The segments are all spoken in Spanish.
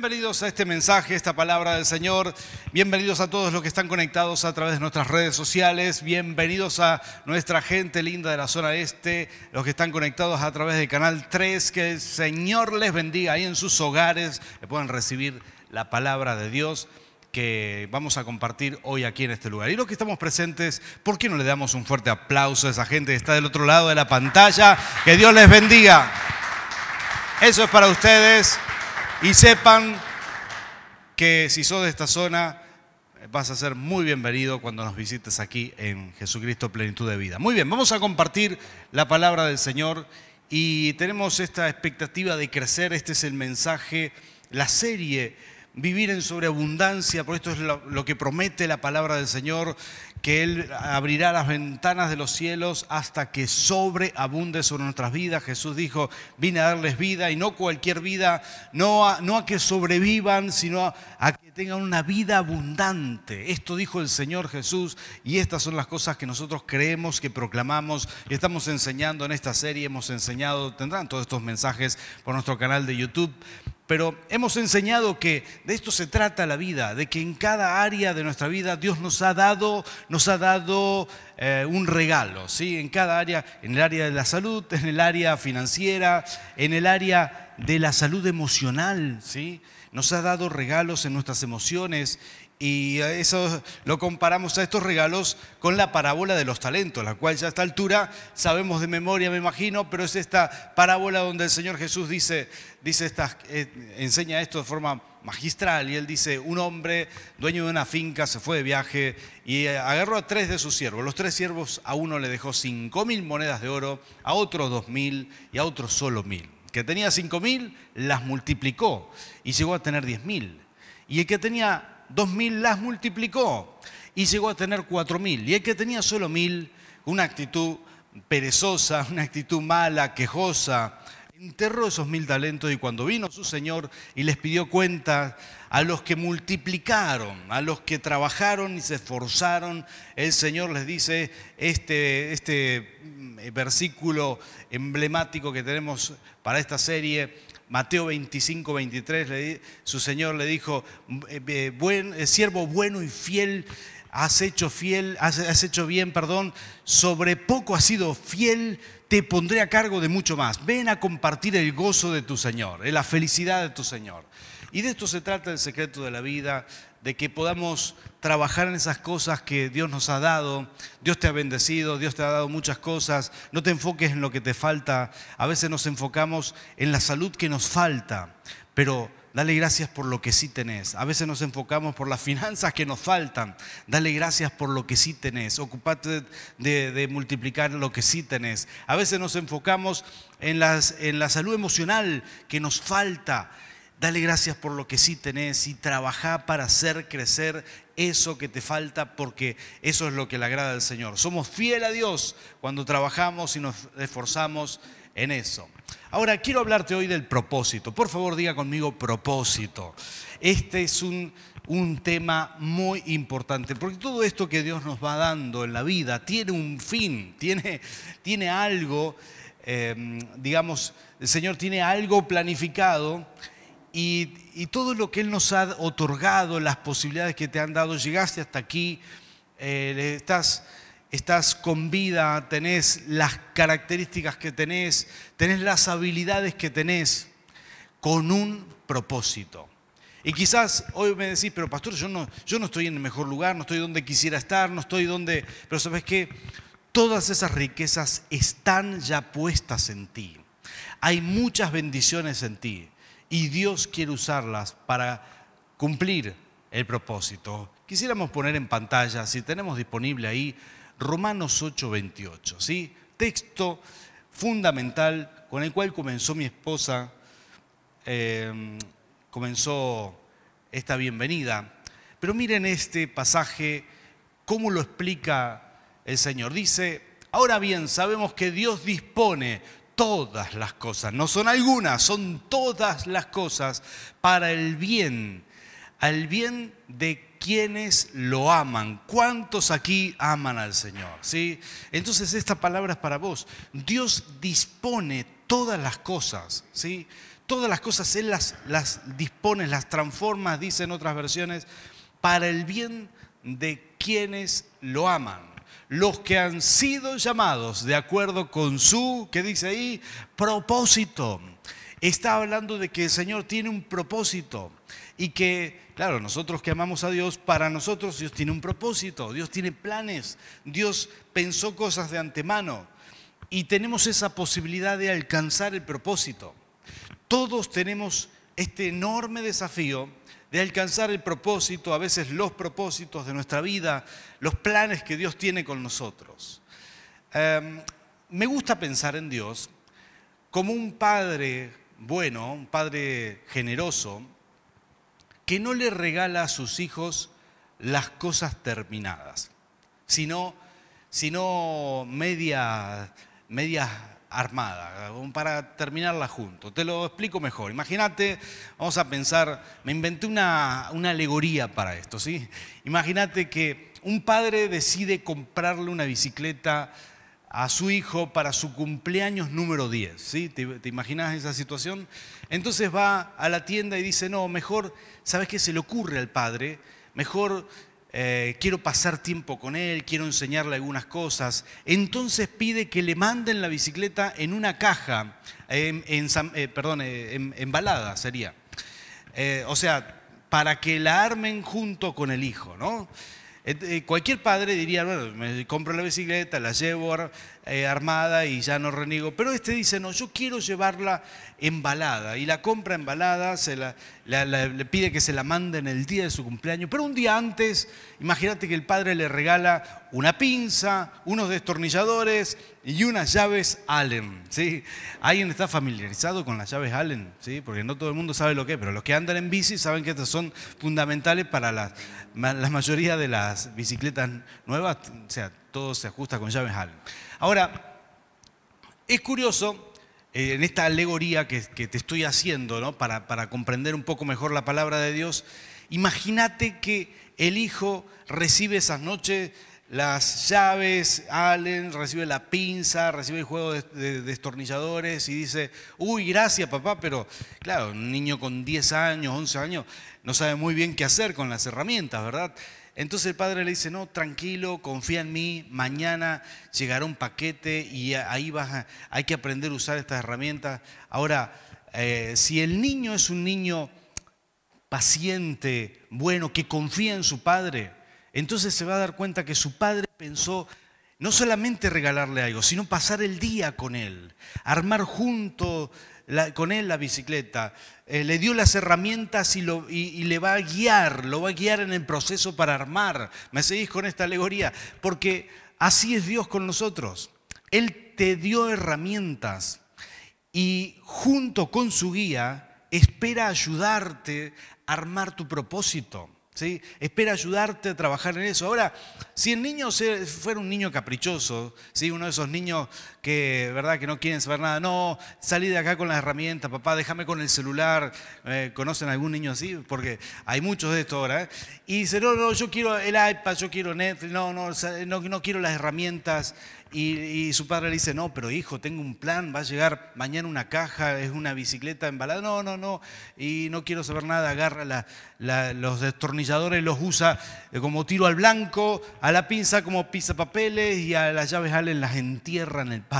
bienvenidos a este mensaje, esta palabra del Señor. Bienvenidos a todos los que están conectados a través de nuestras redes sociales. Bienvenidos a nuestra gente linda de la zona este, los que están conectados a través del canal 3. Que el Señor les bendiga ahí en sus hogares, que puedan recibir la palabra de Dios que vamos a compartir hoy aquí en este lugar. Y los que estamos presentes, ¿por qué no le damos un fuerte aplauso a esa gente que está del otro lado de la pantalla? Que Dios les bendiga. Eso es para ustedes. Y sepan que si sos de esta zona, vas a ser muy bienvenido cuando nos visites aquí en Jesucristo Plenitud de Vida. Muy bien, vamos a compartir la palabra del Señor y tenemos esta expectativa de crecer. Este es el mensaje, la serie vivir en sobreabundancia, por esto es lo, que promete la palabra del Señor, que Él abrirá las ventanas de los cielos hasta que sobreabunde sobre nuestras vidas. Jesús dijo, vine a darles vida y no cualquier vida, no a, no a que sobrevivan, sino a, a que tengan una vida abundante. Esto dijo el Señor Jesús y estas son las cosas que nosotros creemos, que proclamamos y estamos enseñando en esta serie, hemos enseñado, tendrán todos estos mensajes por nuestro canal de YouTube pero hemos enseñado que de esto se trata la vida, de que en cada área de nuestra vida Dios nos ha dado, nos ha dado eh, un regalo, ¿sí? En cada área, en el área de la salud, en el área financiera, en el área de la salud emocional, ¿sí? Nos ha dado regalos en nuestras emociones y eso lo comparamos a estos regalos con la parábola de los talentos, la cual ya a esta altura sabemos de memoria, me imagino, pero es esta parábola donde el Señor Jesús dice, dice eh, enseña esto de forma magistral y él dice, un hombre dueño de una finca se fue de viaje y agarró a tres de sus siervos. Los tres siervos a uno le dejó cinco mil monedas de oro, a otro dos mil y a otro solo mil. Que tenía cinco mil las multiplicó y llegó a tener diez mil. Y el que tenía dos mil las multiplicó y llegó a tener cuatro mil. Y el que tenía solo mil, una actitud perezosa, una actitud mala, quejosa, enterró esos mil talentos y cuando vino su Señor y les pidió cuenta a los que multiplicaron, a los que trabajaron y se esforzaron, el Señor les dice este, este mm, versículo emblemático que tenemos para esta serie, Mateo 25, 23, su Señor le dijo, eh, eh, eh, siervo bueno y fiel, has hecho fiel, has, hecho bien, perdón, sobre poco has sido fiel, te pondré a cargo de mucho más. Ven a compartir el gozo de tu Señor, la felicidad de tu Señor. Y de esto se trata el secreto de la vida, de que podamos trabajar en esas cosas que Dios nos ha dado. Dios te ha bendecido, Dios te ha dado muchas cosas. No te enfoques en lo que te falta. A veces nos enfocamos en la salud que nos falta, pero dale gracias por lo que sí tenés. A veces nos enfocamos por las finanzas que nos faltan. Dale gracias por lo que sí tenés. Ocupate de, multiplicar lo que sí tenés. A veces nos enfocamos en, la salud emocional que nos falta. Dale gracias por lo que sí tenés y trabaja para hacer crecer eso que te falta porque eso es lo que le agrada al Señor. Somos fiel a Dios cuando trabajamos y nos esforzamos en eso. Ahora, quiero hablarte hoy del propósito. Por favor, diga conmigo propósito. Este es un, un tema muy importante, porque todo esto que Dios nos va dando en la vida tiene un fin, tiene, tiene algo, eh, digamos, el Señor tiene algo planificado y, todo lo que Él nos ha otorgado, las posibilidades que te han dado, llegaste hasta aquí, eh, estás, estás con vida, tenés las características que tenés, tenés las habilidades que tenés, con un propósito. Y quizás hoy me decís, pero pastor, yo no, yo no estoy en el mejor lugar, no estoy donde quisiera estar, no estoy donde... Pero sabes qué, todas esas riquezas están ya puestas en ti. Hay muchas bendiciones en ti y Dios quiere usarlas para cumplir el propósito. Quisiéramos poner en pantalla, si tenemos disponible ahí, Romanos 8:28, ¿sí? Texto fundamental con el cual comenzó mi esposa, eh, comenzó esta bienvenida. Pero miren este pasaje, cómo lo explica el Señor. Dice, ahora bien, sabemos que Dios dispone todas las cosas, no son algunas, son todas las cosas para el bien, al bien de quienes lo aman. ¿Cuántos aquí aman al Señor? ¿Sí? Entonces esta palabra es para vos. Dios dispone todas las cosas, ¿sí? todas las cosas Él las, las dispone, las transforma, dicen otras versiones, para el bien de quienes lo aman. Los que han sido llamados de acuerdo con su, ¿qué dice ahí? Propósito. Está hablando de que el Señor tiene un propósito y que, claro, nosotros que amamos a Dios, para nosotros Dios tiene un propósito, Dios tiene planes, Dios pensó cosas de antemano y tenemos esa posibilidad de alcanzar el propósito. Todos tenemos este enorme desafío de alcanzar el propósito, a veces los propósitos de nuestra vida, los planes que Dios tiene con nosotros. Em, me gusta pensar en Dios como un padre bueno, un padre generoso, que no le regala a sus hijos las cosas terminadas, sino, sino media, media armada, para terminarla juntos. Te lo explico mejor. Imagínate, vamos a pensar, me inventé una, una alegoría para esto, ¿sí? Imagínate que un padre decide comprarle una bicicleta a su hijo para su cumpleaños número 10. ¿sí? ¿Te, ¿Te, imaginas esa situación? Entonces va a la tienda y dice, no, mejor, ¿sabes qué se le ocurre al padre? Mejor eh, quiero pasar tiempo con él, quiero enseñarle algunas cosas. Entonces pide que le manden la bicicleta en una caja, en, eh, perdón, eh, embalada sería. o sea, para que la armen junto con el hijo, ¿no? Cualquier padre diría, bueno, me compro la bicicleta, la llevo armada y ya no reniego. Pero este dice, no, yo quiero llevarla embalada y la compra embalada, se la, le pide que se la mande en el día de su cumpleaños, pero un día antes, imagínate que el padre le regala una pinza, unos destornilladores y unas llaves Allen. ¿sí? ¿Alguien está familiarizado con las llaves Allen? ¿sí? Porque no todo el mundo sabe lo que es, pero los que andan en bici saben que estas son fundamentales para la, la mayoría de las bicicletas nuevas, o sea, todo se ajusta con llaves Allen. Ahora, es curioso eh, en esta alegoría que, te estoy haciendo, ¿no? para, comprender un poco mejor la palabra de Dios, imagínate que el hijo recibe esas noches las llaves, Allen recibe la pinza, recibe el juego de, destornilladores y dice, uy, gracias papá, pero claro, un niño con 10 años, 11 años, no sabe muy bien qué hacer con las herramientas, ¿verdad? Entonces el padre le dice, no, tranquilo, confía en mí, mañana llegará un paquete y ahí vas a, hay que aprender a usar estas herramientas. Ahora, eh, si el niño es un niño paciente, bueno, que confía en su padre, entonces se va a dar cuenta que su padre pensó no solamente regalarle algo, sino pasar el día con él, armar junto con él la bicicleta, eh, le dio las herramientas y, le va a guiar, lo va a guiar en el proceso para armar. ¿Me seguís con esta alegoría? Porque así es Dios con nosotros. Él te dio herramientas y junto con su guía espera ayudarte a armar tu propósito. Espera ayudarte a trabajar en eso. Ahora, si el niño fuera un niño caprichoso, ¿sí? uno de esos niños que, ¿verdad? que no quieren saber nada, no, salí de acá con las herramientas, papá, déjame con el celular. Eh, ¿Conocen algún niño así? Porque hay muchos de esto ahora. ¿eh? Y dice, no, no, yo quiero el iPad, yo quiero Netflix, no, no, no, no quiero las herramientas. Y, su padre le dice, no, pero hijo, tengo un plan, va a llegar mañana una caja, es una bicicleta embalada. No, no, no, y no quiero saber nada, agarra los destornilladores, los usa eh, como tiro al blanco, a la pinza como pisa papeles y a las llaves Allen las entierra en el patio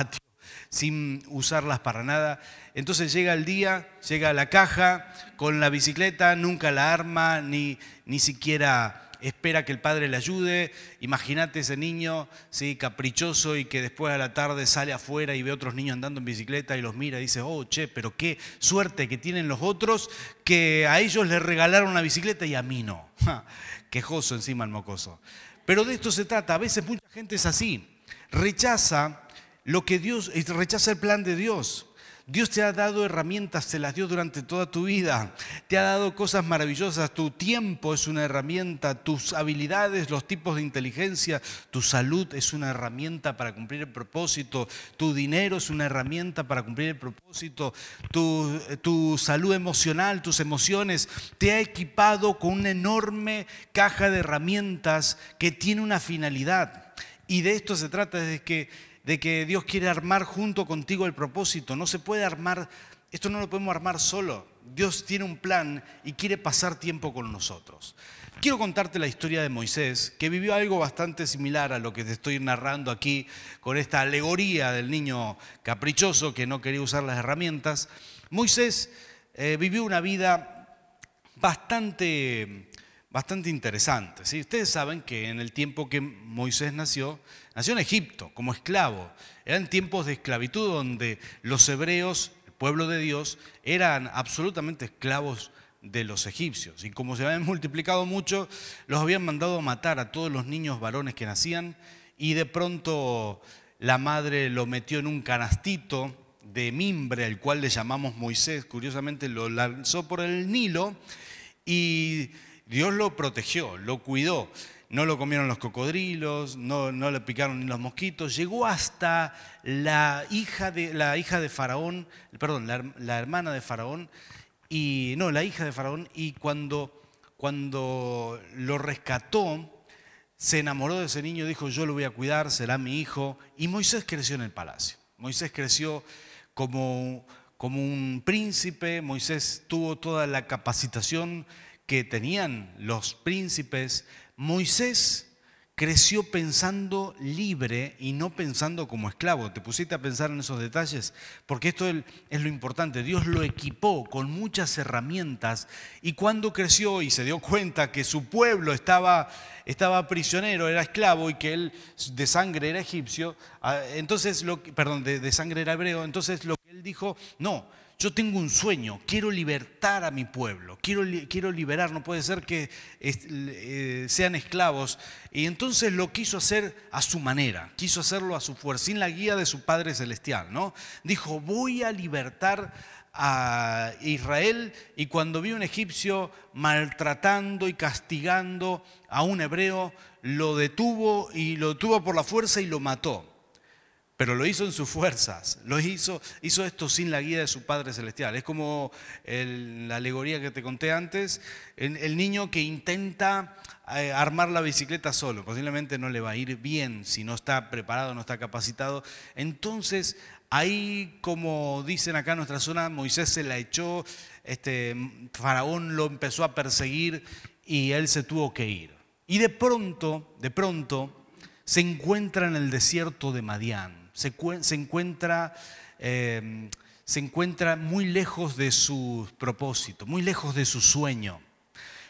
sin usarlas para nada. Entonces llega el día, llega la caja con la bicicleta, nunca la arma, ni, ni siquiera espera que el padre le ayude. Imagínate ese niño, ¿sí? caprichoso y que después a la tarde sale afuera y ve a otros niños andando en bicicleta y los mira y dice, oh, che, pero qué suerte que tienen los otros que a ellos les regalaron una bicicleta y a mí no. Quejoso encima el mocoso. Pero de esto se trata. A veces mucha gente es así. Rechaza lo que Dios, rechaza el plan de Dios. Dios te ha dado herramientas, te las dio durante toda tu vida. Te ha dado cosas maravillosas. Tu tiempo es una herramienta, tus habilidades, los tipos de inteligencia, tu salud es una herramienta para cumplir el propósito. Tu dinero es una herramienta para cumplir el propósito. Tu, tu salud emocional, tus emociones, te ha equipado con una enorme caja de herramientas que tiene una finalidad. Y de esto se trata, de que de que Dios quiere armar junto contigo el propósito. No se puede armar esto no lo podemos armar solo. Dios tiene un plan y quiere pasar tiempo con nosotros. Quiero contarte la historia de Moisés, que vivió algo bastante similar a lo que te estoy narrando aquí con esta alegoría del niño caprichoso que no quería usar las herramientas. Moisés eh, vivió una vida bastante, bastante interesante. Ustedes saben que en el tiempo que Moisés nació, nació en Egipto como esclavo. Eran tiempos de esclavitud donde los hebreos pueblo de Dios, eran absolutamente esclavos de los egipcios. Y como se habían multiplicado mucho, los habían mandado a matar a todos los niños varones que nacían y de pronto la madre lo metió en un canastito de mimbre, al cual le llamamos Moisés, curiosamente lo lanzó por el Nilo y Dios lo protegió, lo cuidó. No lo comieron los cocodrilos, no, no le picaron ni los mosquitos, llegó hasta la hija de, la hija de Faraón, perdón, la, hermana de Faraón, y no, la hija de Faraón, y cuando, cuando lo rescató, se enamoró de ese niño, dijo, yo lo voy a cuidar, será mi hijo, y Moisés creció en el palacio. Moisés creció como, como un príncipe, Moisés tuvo toda la capacitación que tenían los príncipes, Moisés creció pensando libre y no pensando como esclavo. ¿Te pusiste a pensar en esos detalles? Porque esto es lo importante. Dios lo equipó con muchas herramientas y cuando creció y se dio cuenta que su pueblo estaba, estaba prisionero, era esclavo y que él de sangre era egipcio, ah, entonces, lo, perdón, de, de sangre era hebreo, entonces lo que él dijo, no, yo tengo un sueño, quiero libertar a mi pueblo, quiero, quiero liberar, no puede ser que eh, sean esclavos. Y entonces lo quiso hacer a su manera, quiso hacerlo a su fuerza, sin la guía de su Padre Celestial. ¿no? Dijo, voy a libertar a Israel y cuando vio un egipcio maltratando y castigando a un hebreo, lo detuvo y lo detuvo por la fuerza y lo mató pero lo hizo en sus fuerzas, lo hizo, hizo esto sin la guía de su Padre Celestial. Es como la alegoría que te conté antes, el, niño que intenta eh, armar la bicicleta solo, posiblemente no le va a ir bien si no está preparado, no está capacitado. Entonces, ahí, como dicen acá en nuestra zona, Moisés se la echó, este, Faraón lo empezó a perseguir y él se tuvo que ir. Y de pronto, de pronto, se encuentra en el desierto de Madián se, encuentra, eh, se encuentra muy lejos de su propósito, muy lejos de su sueño.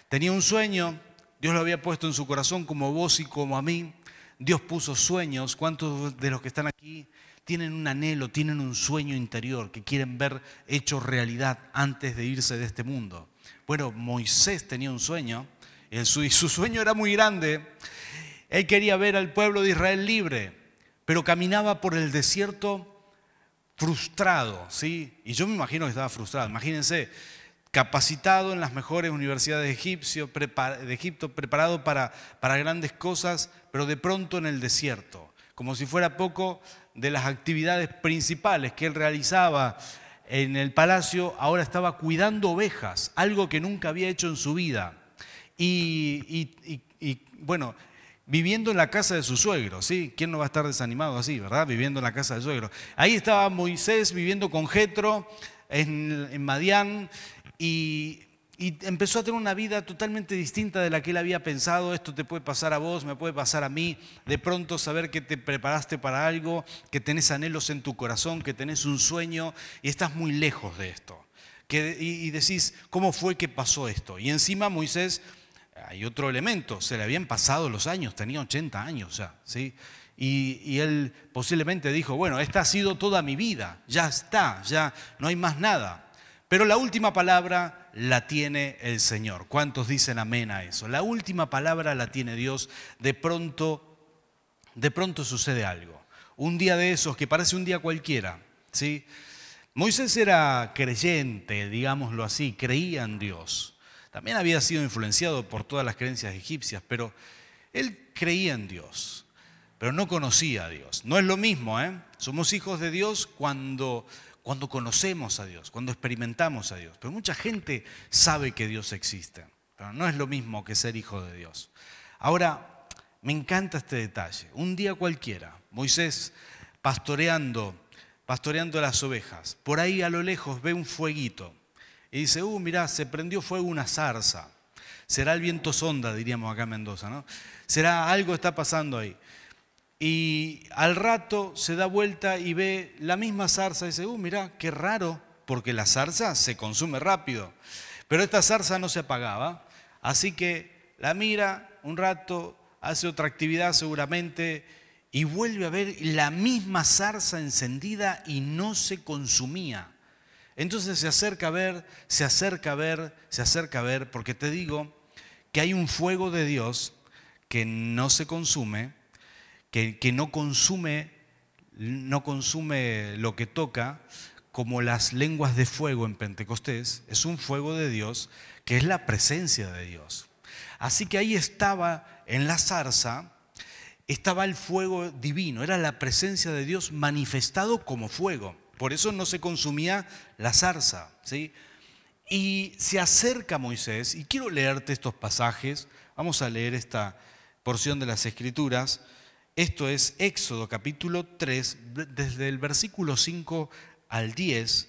Tenía un sueño, Dios lo había puesto en su corazón como vos y como a mí. Dios puso sueños. ¿Cuántos de los que están aquí tienen un anhelo, tienen un sueño interior que quieren ver hecho realidad antes de irse de este mundo? Bueno, Moisés tenía un sueño y su sueño era muy grande. Él quería ver al pueblo de Israel libre pero caminaba por el desierto frustrado, ¿sí? Y yo me imagino que estaba frustrado. Imagínense, capacitado en las mejores universidades de, Egipto, preparado para, para grandes cosas, pero de pronto en el desierto, como si fuera poco de las actividades principales que él realizaba en el palacio, ahora estaba cuidando ovejas, algo que nunca había hecho en su vida. Y, y bueno, viviendo en la casa de su suegro, ¿sí? ¿Quién no va a estar desanimado así, verdad? Viviendo en la casa del suegro. Ahí estaba Moisés viviendo con Jetro en, en Madián y, y, empezó a tener una vida totalmente distinta de la que él había pensado. Esto te puede pasar a vos, me puede pasar a mí. De pronto saber que te preparaste para algo, que tenés anhelos en tu corazón, que tenés un sueño y estás muy lejos de esto. Y decís, ¿cómo fue que pasó esto? Y encima Moisés hay otro elemento, se le habían pasado los años, tenía 80 años ya, ¿sí? Y, él posiblemente dijo, bueno, esta ha sido toda mi vida, ya está, ya no hay más nada. Pero la última palabra la tiene el Señor. ¿Cuántos dicen amén a eso? La última palabra la tiene Dios. De pronto, de pronto sucede algo. Un día de esos que parece un día cualquiera, ¿sí? Moisés era creyente, digámoslo así, creía en Dios. También había sido influenciado por todas las creencias egipcias, pero él creía en Dios, pero no conocía a Dios. No es lo mismo, ¿eh? Somos hijos de Dios cuando, cuando conocemos a Dios, cuando experimentamos a Dios. Pero mucha gente sabe que Dios existe, pero no es lo mismo que ser hijo de Dios. Ahora, me encanta este detalle. Un día cualquiera, Moisés pastoreando pastoreando las ovejas. Por ahí a lo lejos ve un fueguito y dice, uh, mirá, se prendió fuego una zarza. Será el viento sonda, diríamos acá en Mendoza, ¿no? Será algo está pasando ahí. Y al rato se da vuelta y ve la misma zarza y dice, uh, mirá, qué raro, porque la zarza se consume rápido. Pero esta zarza no se apagaba, así que la mira un rato, hace otra actividad seguramente y vuelve a ver la misma zarza encendida y no se consumía. Entonces se acerca a ver, se acerca a ver, se acerca a ver, porque te digo que hay un fuego de Dios que no se consume, que, no consume, no consume lo que toca, como las lenguas de fuego en Pentecostés, es un fuego de Dios que es la presencia de Dios. Así que ahí estaba en la zarza, estaba el fuego divino, era la presencia de Dios manifestado como fuego. Por eso no se consumía la zarza. ¿sí? Y se acerca Moisés, y quiero leerte estos pasajes, vamos a leer esta porción de las Escrituras. Esto es Éxodo capítulo 3, desde el versículo 5 al 10.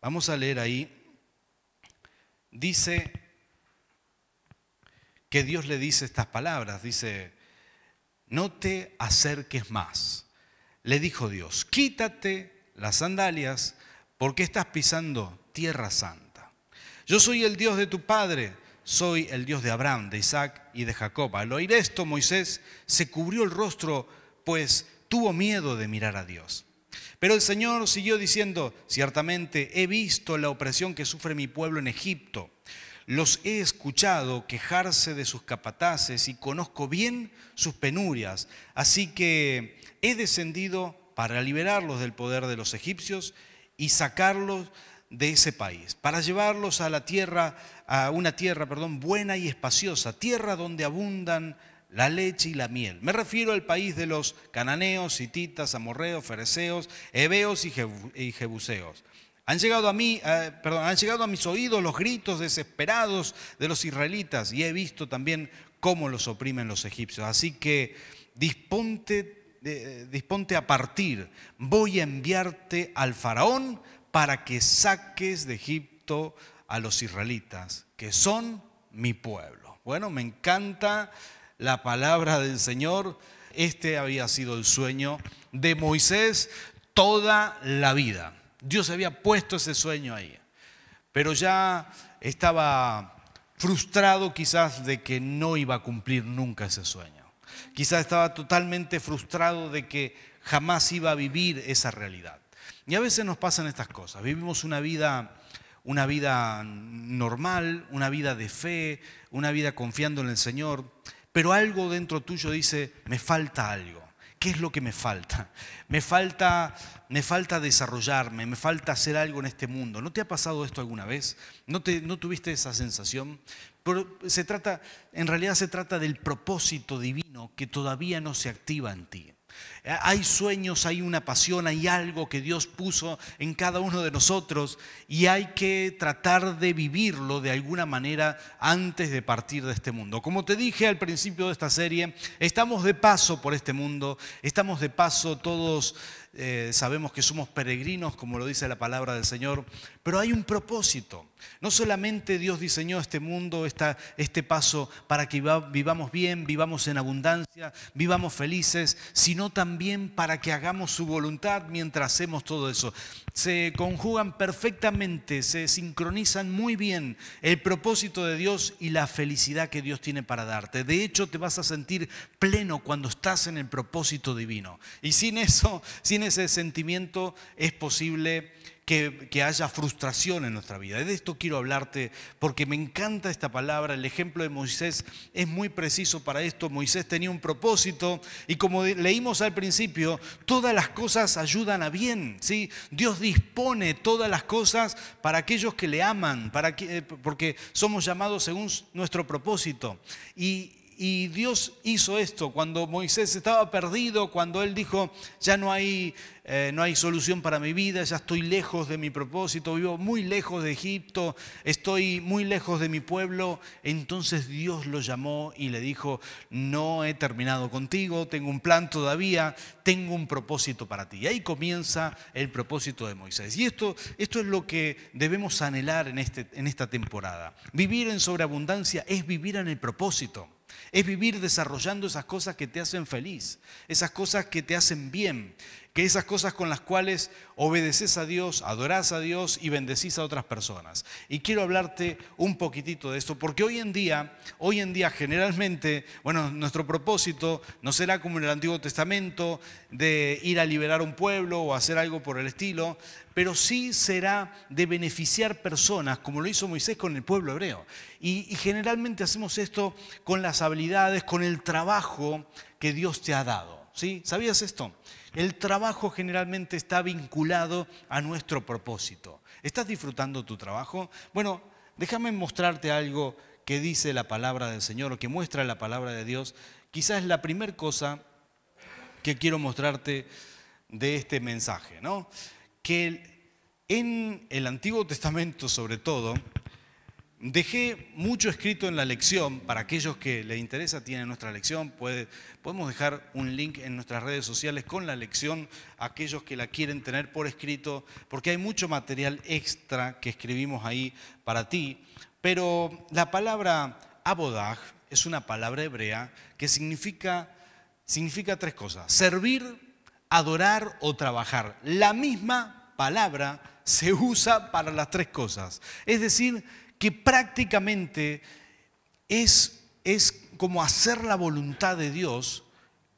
Vamos a leer ahí. Dice, que Dios le dice estas palabras. Dice, no te acerques más. Le dijo Dios, quítate las sandalias porque estás pisando tierra santa. Yo soy el Dios de tu padre, soy el Dios de Abraham, de Isaac y de Jacob. Al oír esto, Moisés se cubrió el rostro, pues tuvo miedo de mirar a Dios. Pero el Señor siguió diciendo, ciertamente he visto la opresión que sufre mi pueblo en Egipto los he escuchado quejarse de sus capataces y conozco bien sus penurias, así que he descendido para liberarlos del poder de los egipcios y sacarlos de ese país, para llevarlos a la tierra, a una tierra, perdón, buena y espaciosa, tierra donde abundan la leche y la miel. Me refiero al país de los cananeos, hititas, amorreos, fereceos, heveos y jebuseos han llegado a mí, eh, perdón, han llegado a mis oídos los gritos desesperados de los israelitas y he visto también cómo los oprimen los egipcios. Así que disponte, disponte a partir. Voy a enviarte al faraón para que saques de Egipto a los israelitas, que son mi pueblo. Bueno, me encanta la palabra del Señor. Este había sido el sueño de Moisés toda la vida. Dios había puesto ese sueño ahí, pero ya estaba frustrado quizás de que no iba a cumplir nunca ese sueño. Quizás estaba totalmente frustrado de que jamás iba a vivir esa realidad. Y a veces nos pasan estas cosas. Vivimos una vida, una vida normal, una vida de fe, una vida confiando en el Señor, pero algo dentro tuyo dice, me falta algo. ¿Qué es lo que me falta? Me falta, me falta desarrollarme, me falta hacer algo en este mundo. ¿No te ha pasado esto alguna vez? ¿No, te, no tuviste esa sensación? Pero se trata, en realidad se trata del propósito divino que todavía no se activa en ti. Hay sueños, hay una pasión, hay algo que Dios puso en cada uno de nosotros y hay que tratar de vivirlo de alguna manera antes de partir de este mundo. Como te dije al principio de esta serie, estamos de paso por este mundo, estamos de paso todos eh, sabemos que somos peregrinos, como lo dice la palabra del Señor, pero hay un propósito. No solamente Dios diseñó este mundo, este paso para que vivamos bien, vivamos en abundancia, vivamos felices, sino también para que hagamos su voluntad mientras hacemos todo eso. Se conjugan perfectamente, se sincronizan muy bien el propósito de Dios y la felicidad que Dios tiene para darte. De hecho, te vas a sentir pleno cuando estás en el propósito divino. Y sin eso, sin ese sentimiento, es posible que, haya frustración en nuestra vida. De esto quiero hablarte porque me encanta esta palabra. El ejemplo de Moisés es muy preciso para esto. Moisés tenía un propósito y como leímos al principio, todas las cosas ayudan a bien. ¿sí? Dios dispone todas las cosas para aquellos que le aman, para que, porque somos llamados según nuestro propósito. Y, y Dios hizo esto cuando Moisés estaba perdido, cuando él dijo, ya no hay, eh, no hay solución para mi vida, ya estoy lejos de mi propósito, vivo muy lejos de Egipto, estoy muy lejos de mi pueblo. Entonces Dios lo llamó y le dijo, no he terminado contigo, tengo un plan todavía, tengo un propósito para ti. Y ahí comienza el propósito de Moisés. Y esto, esto es lo que debemos anhelar en, este, en esta temporada. Vivir en sobreabundancia es vivir en el propósito. Es vivir desarrollando esas cosas que te hacen feliz, esas cosas que te hacen bien, que esas cosas con las cuales obedeces a Dios, adorás a Dios y bendecís a otras personas. Y quiero hablarte un poquitito de esto, porque hoy en día, hoy en día generalmente, bueno, nuestro propósito no será como en el Antiguo Testamento de ir a liberar un pueblo o hacer algo por el estilo, pero sí será de beneficiar personas, como lo hizo Moisés con el pueblo hebreo. Y, y generalmente hacemos esto con las habilidades, con el trabajo que Dios te ha dado. ¿Sí? ¿Sabías esto? El trabajo generalmente está vinculado a nuestro propósito. ¿Estás disfrutando tu trabajo? Bueno, déjame mostrarte algo que dice la palabra del Señor o que muestra la palabra de Dios. Quizás la primera cosa que quiero mostrarte de este mensaje, ¿no? Que en el Antiguo Testamento, sobre todo, Dejé mucho escrito en la lección, para aquellos que les interesa, tienen nuestra lección, podemos dejar un link en nuestras redes sociales con la lección, aquellos que la quieren tener por escrito, porque hay mucho material extra que escribimos ahí para ti, pero la palabra abodaj es una palabra hebrea que significa, significa tres cosas, servir, adorar o trabajar. La misma palabra se usa para las tres cosas, es decir, que prácticamente es, es como hacer la voluntad de Dios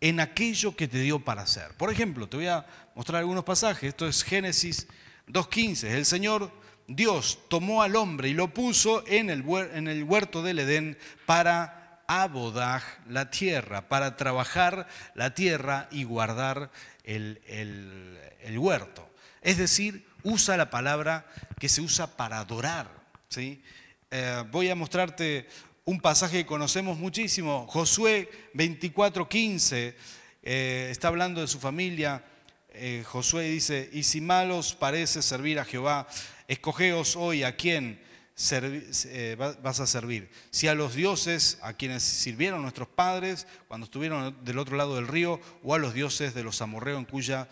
en aquello que te dio para hacer. Por ejemplo, te voy a mostrar algunos pasajes. Esto es Génesis 2.15. El Señor Dios tomó al hombre y lo puso en el, huerto del Edén para abodar la tierra, para trabajar la tierra y guardar el huerto. Es decir, usa la palabra que se usa para adorar. ¿Sí? Eh, voy a mostrarte un pasaje que conocemos muchísimo, Josué 24:15, eh, está hablando de su familia. Eh, Josué dice, y si malos parece servir a Jehová, escogeos hoy a quién vas a servir. Si a los dioses a quienes sirvieron nuestros padres cuando estuvieron del otro lado del río, o a los dioses de los amorreos en cuya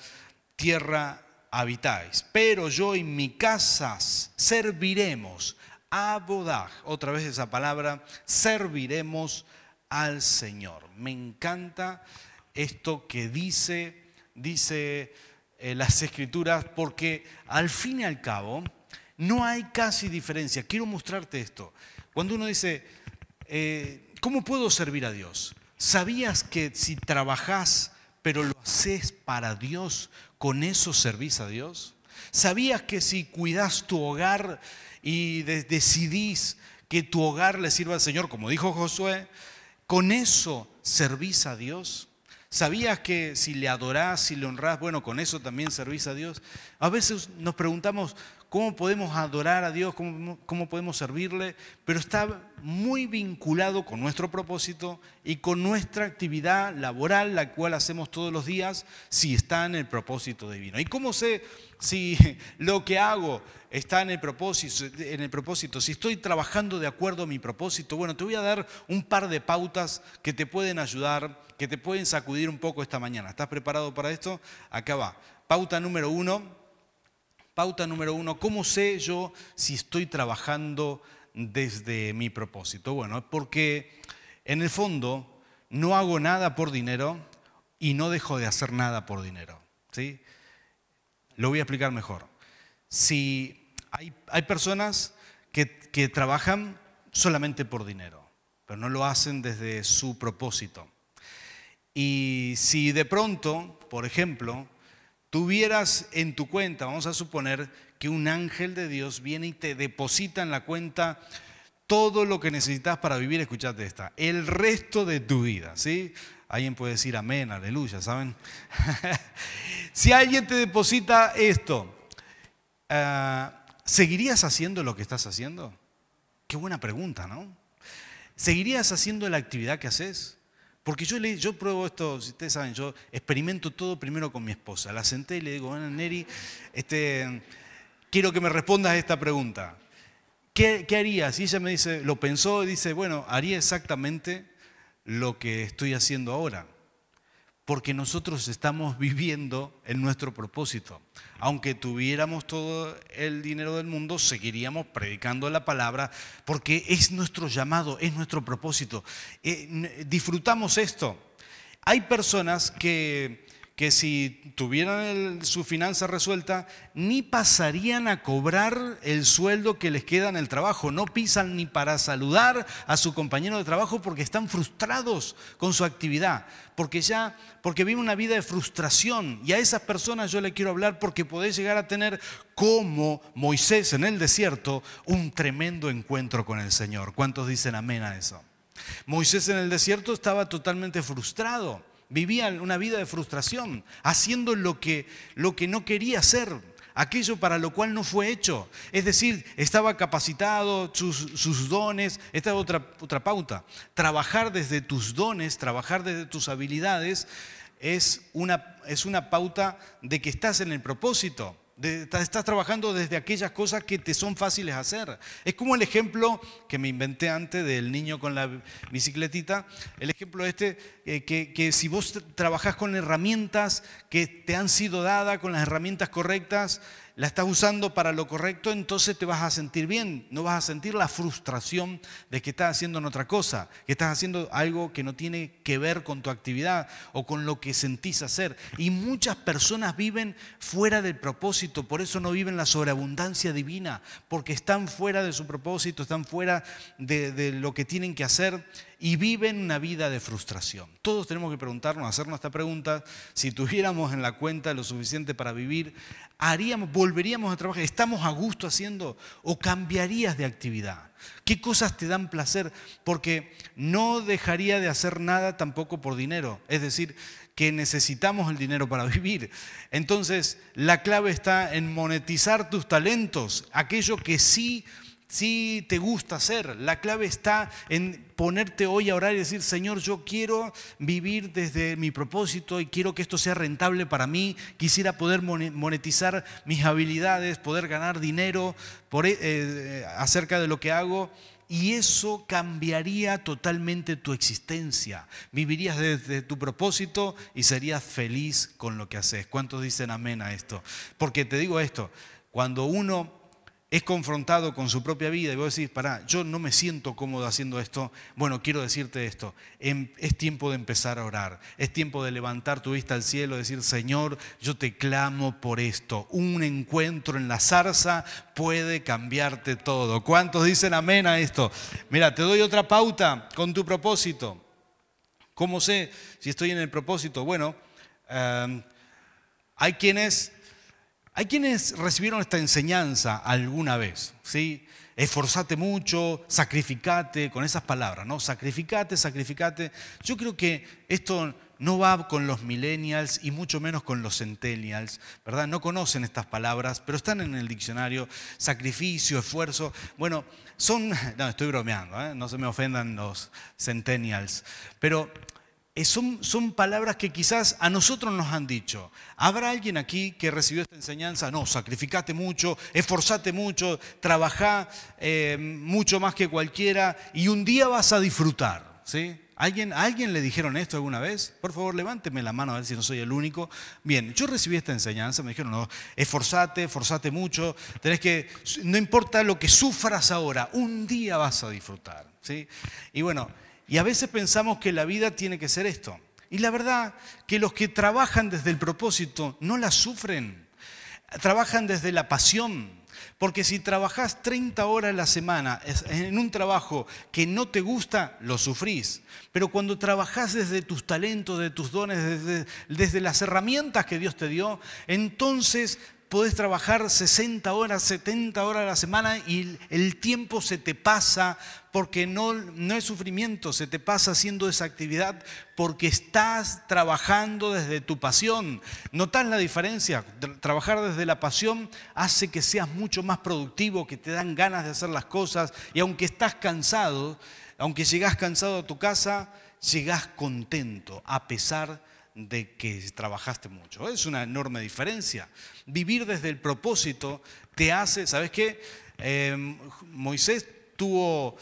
tierra habitáis. Pero yo y mi casa serviremos abodaj, otra vez esa palabra, serviremos al Señor. Me encanta esto que dice, dice eh, las escrituras, porque al fin y al cabo no hay casi diferencia. Quiero mostrarte esto. Cuando uno dice, eh, ¿cómo puedo servir a Dios? ¿Sabías que si trabajas pero lo haces para Dios, con eso servís a Dios? ¿Sabías que si cuidas tu hogar y decidís que tu hogar le sirva al Señor, como dijo Josué, con eso servís a Dios. ¿Sabías que si le adorás, si le honrás, bueno, con eso también servís a Dios? A veces nos preguntamos, cómo podemos adorar a Dios, cómo, podemos servirle, pero está muy vinculado con nuestro propósito y con nuestra actividad laboral, la cual hacemos todos los días, si está en el propósito divino. ¿Y cómo sé si lo que hago está en el propósito, en el propósito, si estoy trabajando de acuerdo a mi propósito? Bueno, te voy a dar un par de pautas que te pueden ayudar, que te pueden sacudir un poco esta mañana. ¿Estás preparado para esto? Acá va. Pauta número uno Pauta número uno, ¿cómo sé yo si estoy trabajando desde mi propósito? Bueno, porque en el fondo no hago nada por dinero y no dejo de hacer nada por dinero. ¿sí? Lo voy a explicar mejor. Si hay, hay personas que, que trabajan solamente por dinero, pero no lo hacen desde su propósito. Y si de pronto, por ejemplo, tuvieras en tu cuenta, vamos a suponer que un ángel de Dios viene y te deposita en la cuenta todo lo que necesitas para vivir, escuchate esta, el resto de tu vida, ¿sí? Alguien puede decir amén, aleluya, ¿saben? si alguien te deposita esto, ah, ¿seguirías haciendo lo que estás haciendo? Qué buena pregunta, ¿no? ¿seguirías haciendo la actividad que haces? Porque yo, le, yo pruebo esto, si ustedes saben, yo experimento todo primero con mi esposa. La senté y le digo, bueno, Neri, este, quiero que me respondas esta pregunta. ¿Qué, ¿Qué harías? Y ella me dice, lo pensó y dice, bueno, haría exactamente lo que estoy haciendo ahora porque nosotros estamos viviendo en nuestro propósito. Aunque tuviéramos todo el dinero del mundo, seguiríamos predicando la palabra, porque es nuestro llamado, es nuestro propósito. Eh, disfrutamos esto. Hay personas que que si tuvieran su finanza resuelta, ni pasarían a cobrar el sueldo que les queda en el trabajo. No pisan ni para saludar a su compañero de trabajo porque están frustrados con su actividad, porque ya, porque viven una vida de frustración. Y a esas personas yo le quiero hablar porque podés llegar a tener, como Moisés en el desierto, un tremendo encuentro con el Señor. ¿Cuántos dicen amén a eso? Moisés en el desierto estaba totalmente frustrado vivía una vida de frustración, haciendo lo que, lo que no quería hacer, aquello para lo cual no fue hecho. Es decir, estaba capacitado, sus, dones, esta es otra, otra pauta. Trabajar desde tus dones, trabajar desde tus habilidades, es una, es una pauta de que estás en el propósito estás trabajando desde aquellas cosas que te son fáciles hacer. Es como el ejemplo que me inventé antes del niño con la bicicletita, el ejemplo este, eh, que, que, si vos trabajás con herramientas que te han sido dadas, con las herramientas correctas, la estás usando para lo correcto, entonces te vas a sentir bien, no vas a sentir la frustración de que estás haciendo otra cosa, que estás haciendo algo que no tiene que ver con tu actividad o con lo que sentís hacer. Y muchas personas viven fuera del propósito, por eso no viven la sobreabundancia divina, porque están fuera de su propósito, están fuera de, de lo que tienen que hacer y viven una vida de frustración. Todos tenemos que preguntarnos, hacernos esta pregunta, si tuviéramos en la cuenta lo suficiente para vivir, haríamos, volveríamos a trabajar, estamos a gusto haciendo o cambiarías de actividad. ¿Qué cosas te dan placer? Porque no dejaría de hacer nada tampoco por dinero. Es decir, que necesitamos el dinero para vivir. Entonces, la clave está en monetizar tus talentos, aquello que sí si te gusta hacer. La clave está en ponerte hoy a orar y decir, Señor, yo quiero vivir desde mi propósito y quiero que esto sea rentable para mí. Quisiera poder monetizar mis habilidades, poder ganar dinero por, eh, eh, acerca de lo que hago. Y eso cambiaría totalmente tu existencia. Vivirías desde tu propósito y serías feliz con lo que haces. ¿Cuántos dicen amén a esto? Porque te digo esto, cuando uno es confrontado con su propia vida y vos decís, pará, yo no me siento cómodo haciendo esto, bueno, quiero decirte esto, em, es tiempo de empezar a orar, es tiempo de levantar tu vista al cielo decir, Señor, yo te clamo por esto, un encuentro en la zarza puede cambiarte todo. ¿Cuántos dicen amén a esto? Mira, te doy otra pauta con tu propósito. ¿Cómo sé si estoy en el propósito? Bueno, em, hay quienes hay quienes recibieron esta enseñanza alguna vez, ¿sí? Esforzate mucho, sacrificate, con esas palabras, ¿no? Sacrificate, sacrificate. Yo creo que esto no va con los millennials y mucho menos con los centennials, ¿verdad? No conocen estas palabras, pero están en el diccionario. Sacrificio, esfuerzo. Bueno, son, no, estoy bromeando, ¿eh? no se me ofendan los centennials, pero son, son, palabras que quizás a nosotros nos han dicho. ¿Habrá alguien aquí que recibió esta enseñanza? No, sacrificate mucho, esforzate mucho, trabajá eh, mucho más que cualquiera y un día vas a disfrutar. ¿sí? ¿Alguien, alguien le dijeron esto alguna vez? Por favor, levánteme la mano a ver si no soy el único. Bien, yo recibí esta enseñanza, me dijeron, no, esforzate, esforzate mucho, tenés que, no importa lo que sufras ahora, un día vas a disfrutar. ¿sí? Y bueno, y a veces pensamos que la vida tiene que ser esto. Y la verdad que los que trabajan desde el propósito no la sufren, trabajan desde la pasión. Porque si trabajas 30 horas a la semana en un trabajo que no te gusta, lo sufrís. Pero cuando trabajas desde tus talentos, de tus dones, desde, desde las herramientas que Dios te dio, entonces podés trabajar 60 horas, 70 horas a la semana y el tiempo se te pasa porque no, no es sufrimiento, se te pasa haciendo esa actividad porque estás trabajando desde tu pasión. ¿Notas la diferencia? Trabajar desde la pasión hace que seas mucho más productivo, que te dan ganas de hacer las cosas y aunque estás cansado, aunque llegás cansado a tu casa, llegás contento a pesar de que trabajaste mucho. Es una enorme diferencia. Vivir desde el propósito te hace, ¿sabes qué? Em, Moisés tuvo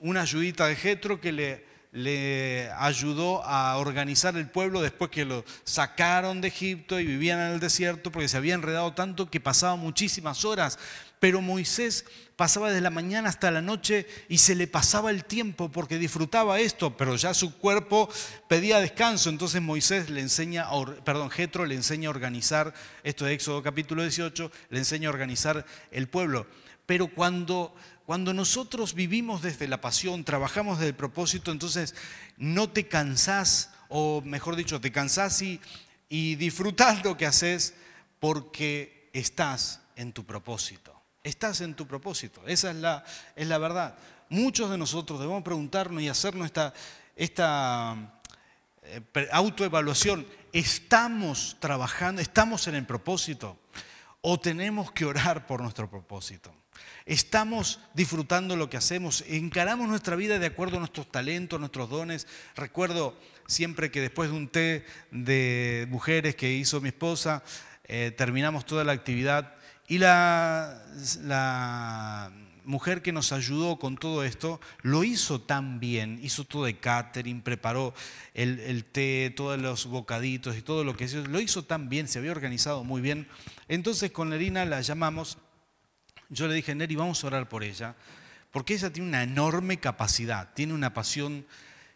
una ayudita de Jetro que le, le ayudó a organizar el pueblo después que lo sacaron de Egipto y vivían en el desierto porque se había enredado tanto que pasaba muchísimas horas. Pero Moisés pasaba desde la mañana hasta la noche y se le pasaba el tiempo porque disfrutaba esto, pero ya su cuerpo pedía descanso. Entonces Moisés le enseña, perdón, Jetro le enseña a organizar, esto de Éxodo capítulo 18, le enseña a organizar el pueblo. Pero cuando cuando nosotros vivimos desde la pasión, trabajamos desde el propósito, entonces no te cansás, o mejor dicho, te cansás y, y disfrutás lo que haces porque estás en tu propósito. Estás en tu propósito. Esa es la, es la verdad. Muchos de nosotros debemos preguntarnos y hacernos esta, esta eh, autoevaluación. ¿Estamos trabajando, estamos en el propósito o tenemos que orar por nuestro propósito? Estamos disfrutando lo que hacemos, encaramos nuestra vida de acuerdo a nuestros talentos, nuestros dones. Recuerdo siempre que después de un té de mujeres que hizo mi esposa, eh, terminamos toda la actividad y la, la mujer que nos ayudó con todo esto lo hizo tan bien, hizo todo de catering, preparó el, el, té, todos los bocaditos y todo lo que hizo, lo hizo tan bien, se había organizado muy bien. Entonces con Lerina la llamamos yo le dije, Neri, vamos a orar por ella, porque ella tiene una enorme capacidad, tiene una pasión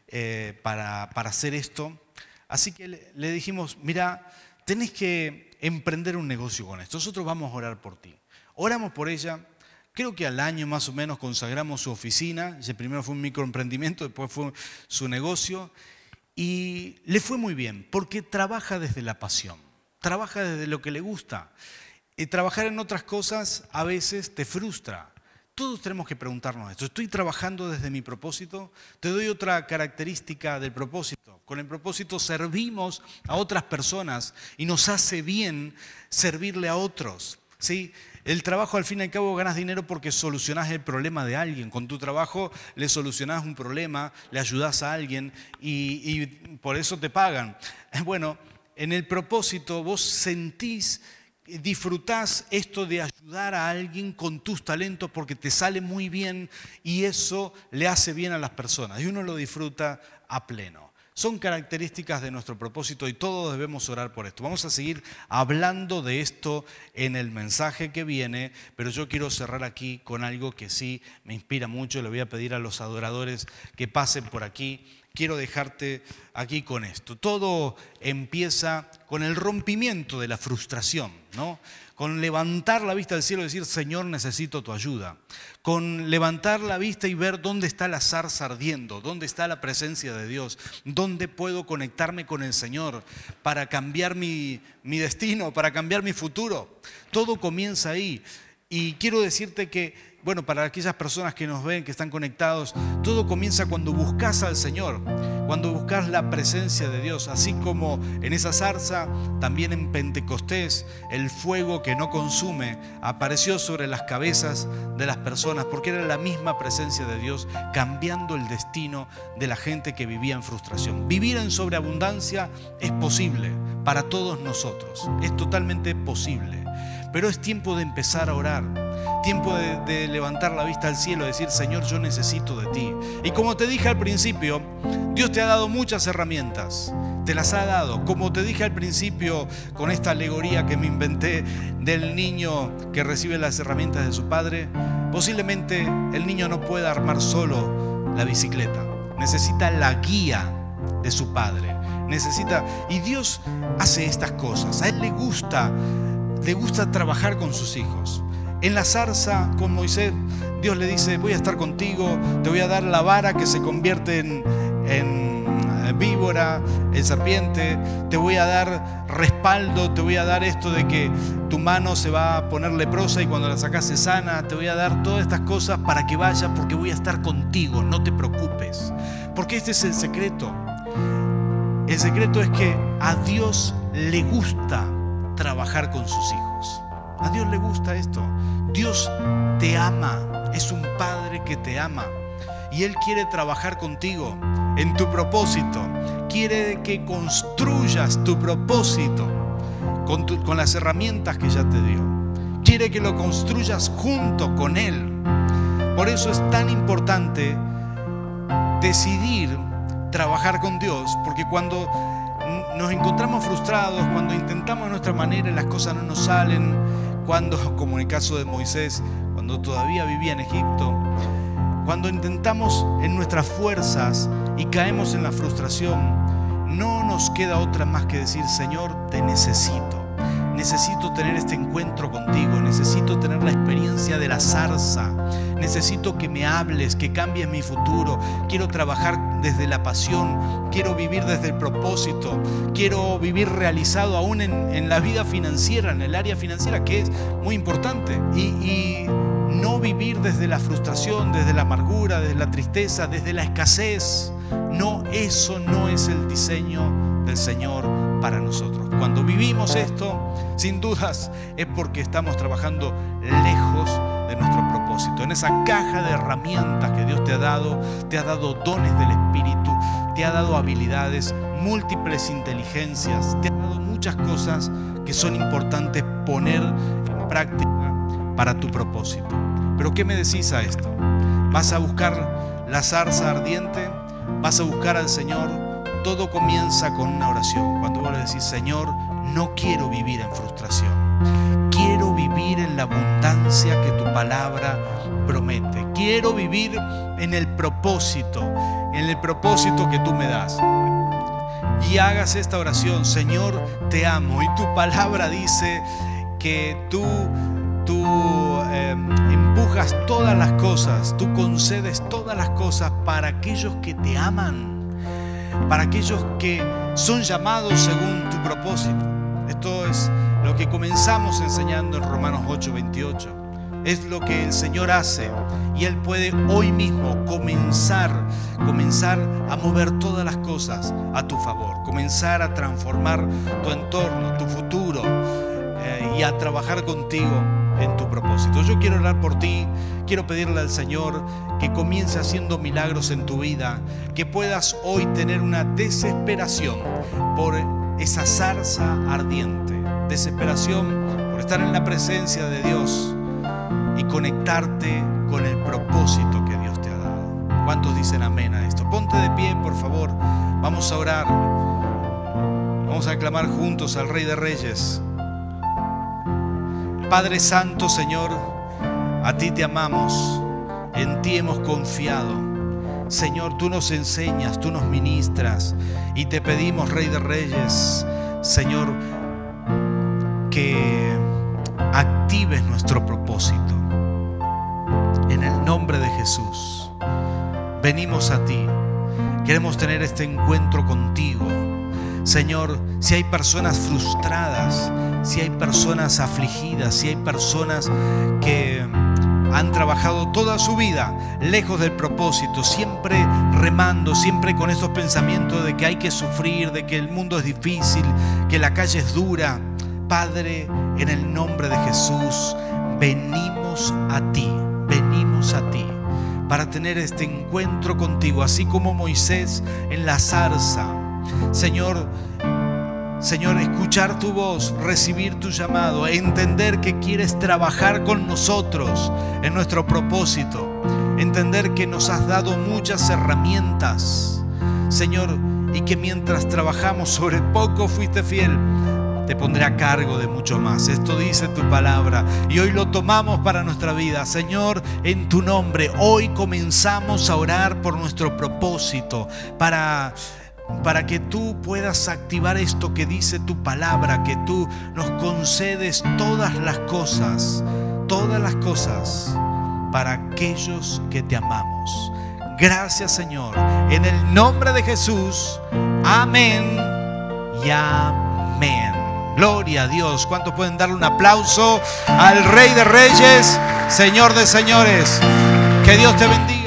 eh, para, hacer esto. Así que le, dijimos, mira, tenés que emprender un negocio con esto, nosotros vamos a orar por ti. Oramos por ella, creo que al año más o menos consagramos su oficina, primero fue un microemprendimiento, después fue su negocio, y le fue muy bien, porque trabaja desde la pasión, trabaja desde lo que le gusta. Y trabajar en otras cosas a veces te frustra. Todos tenemos que preguntarnos esto. ¿Estoy trabajando desde mi propósito? Te doy otra característica del propósito. Con el propósito servimos a otras personas y nos hace bien servirle a otros. ¿sí? El trabajo al fin y al cabo ganas dinero porque solucionás el problema de alguien. Con tu trabajo le solucionás un problema, le ayudas a alguien y por eso te pagan. Bueno, en el propósito vos sentís disfrutás esto de ayudar a alguien con tus talentos porque te sale muy bien y eso le hace bien a las personas y uno lo disfruta a pleno. Son características de nuestro propósito y todos debemos orar por esto. Vamos a seguir hablando de esto en el mensaje que viene, pero yo quiero cerrar aquí con algo que sí me inspira mucho. Le voy a pedir a los adoradores que pasen por aquí quiero dejarte aquí con esto. Todo empieza con el rompimiento de la frustración, ¿no? Con levantar la vista del cielo y decir, Señor, necesito tu ayuda. Con levantar la vista y ver dónde está la zarza ardiendo, dónde está la presencia de Dios, dónde puedo conectarme con el Señor para cambiar mi destino, para cambiar mi futuro. Todo comienza ahí. Y quiero decirte que bueno, para aquellas personas que nos ven, que están conectados, todo comienza cuando buscas al Señor, cuando buscas la presencia de Dios, así como en esa zarza, también en Pentecostés, el fuego que no consume apareció sobre las cabezas de las personas, porque era la misma presencia de Dios cambiando el destino de la gente que vivía en frustración. Vivir en sobreabundancia es posible para todos nosotros, es totalmente posible, pero es tiempo de empezar a orar Tiempo de, levantar la vista al cielo y decir, Señor, yo necesito de ti. Y como te dije al principio, Dios te ha dado muchas herramientas. Te las ha dado. Como te dije al principio con esta alegoría que me inventé del niño que recibe las herramientas de su padre, posiblemente el niño no pueda armar solo la bicicleta. Necesita la guía de su padre. Necesita y Dios hace estas cosas. A él le gusta le gusta trabajar con sus hijos. En la zarza con Moisés, Dios le dice, voy a estar contigo, te voy a dar la vara que se convierte en, en víbora, en serpiente, te voy a dar respaldo, te voy a dar esto de que tu mano se va a poner leprosa y cuando la sacas se sana, te voy a dar todas estas cosas para que vayas porque voy a estar contigo, no te preocupes. Porque este es el secreto. El secreto es que a Dios le gusta trabajar con sus hijos. A Dios le gusta esto. Dios te ama, es un padre que te ama. y Él quiere trabajar contigo en tu propósito. Quiere que construyas tu propósito con, las herramientas que ya te dio. Quiere que lo construyas junto con Él. Por eso es tan importante decidir trabajar con Dios, porque cuando nos encontramos frustrados, cuando intentamos nuestra manera y las cosas no nos salen, cuando, como en el caso de Moisés, cuando todavía vivía en Egipto, cuando intentamos en nuestras fuerzas y caemos en la frustración, no nos queda otra más que decir, Señor, te necesito. Necesito tener este encuentro contigo, necesito tener la experiencia de la zarza, necesito que me hables, que cambies mi futuro, quiero trabajar desde la pasión, quiero vivir desde el propósito, quiero vivir realizado aún en, la vida financiera, en el área financiera, que es muy importante, y, y no vivir desde la frustración, desde la amargura, desde la tristeza, desde la escasez. No, eso no es el diseño del Señor para nosotros. Cuando vivimos esto, sin dudas, es porque estamos trabajando lejos de nuestro propósito. En esa caja de herramientas que Dios te ha dado, te ha dado dones del Espíritu, te ha dado habilidades, múltiples inteligencias, te ha dado muchas cosas que son importantes poner en práctica para tu propósito. Pero ¿qué me decís a esto? ¿Vas a buscar la zarza ardiente? ¿Vas a buscar al Señor? todo comienza con una oración. Cuando vos le decís, Señor, no quiero vivir en frustración. En la abundancia que tu palabra promete. Quiero vivir en el propósito, en el propósito que tú me das. Y hagas esta oración, Señor, te amo. Y tu palabra dice que tú, tú em, empujas todas las cosas, tú concedes todas las cosas para aquellos que te aman para aquellos que son llamados según tu propósito. Esto es lo que comenzamos enseñando en Romanos 8:28. Es lo que el Señor hace y Él puede hoy mismo comenzar, comenzar a mover todas las cosas a tu favor, comenzar a transformar tu entorno, tu futuro eh, y a trabajar contigo en tu propósito. Yo quiero orar por ti, quiero pedirle al Señor que comience haciendo milagros en tu vida, que puedas hoy tener una desesperación por esa zarza ardiente, desesperación por estar en la presencia de Dios y conectarte con el propósito que Dios te ha dado. ¿Cuántos dicen amén a esto? Ponte de pie, por favor. Vamos a orar. Vamos a clamar juntos al Rey de Reyes. Padre Santo, Señor, a ti te amamos, en ti hemos confiado. Señor, tú nos enseñas, tú nos ministras y te pedimos, Rey de Reyes, Señor, que actives nuestro propósito. En el nombre de Jesús, venimos a ti. Queremos tener este encuentro contigo. Señor, si hay personas frustradas, si hay personas afligidas, si hay personas que han trabajado toda su vida lejos del propósito, siempre remando, siempre con esos pensamientos de que hay que sufrir, de que el mundo es difícil, que la calle es dura. Padre, en el nombre de Jesús, venimos a ti, venimos a ti para tener este encuentro contigo, así como Moisés en la zarza. Señor, Señor, escuchar tu voz, recibir tu llamado, entender que quieres trabajar con nosotros en nuestro propósito, entender que nos has dado muchas herramientas, Señor, y que mientras trabajamos sobre poco fuiste fiel, te pondré a cargo de mucho más. Esto dice tu palabra y hoy lo tomamos para nuestra vida. Señor, en tu nombre, hoy comenzamos a orar por nuestro propósito, para para que tú puedas activar esto que dice tu palabra, que tú nos concedes todas las cosas, todas las cosas para aquellos que te amamos. Gracias Señor, en el nombre de Jesús, amén y amén. Gloria a Dios. ¿Cuántos pueden darle un aplauso al Rey de Reyes, Señor de Señores? Que Dios te bendiga.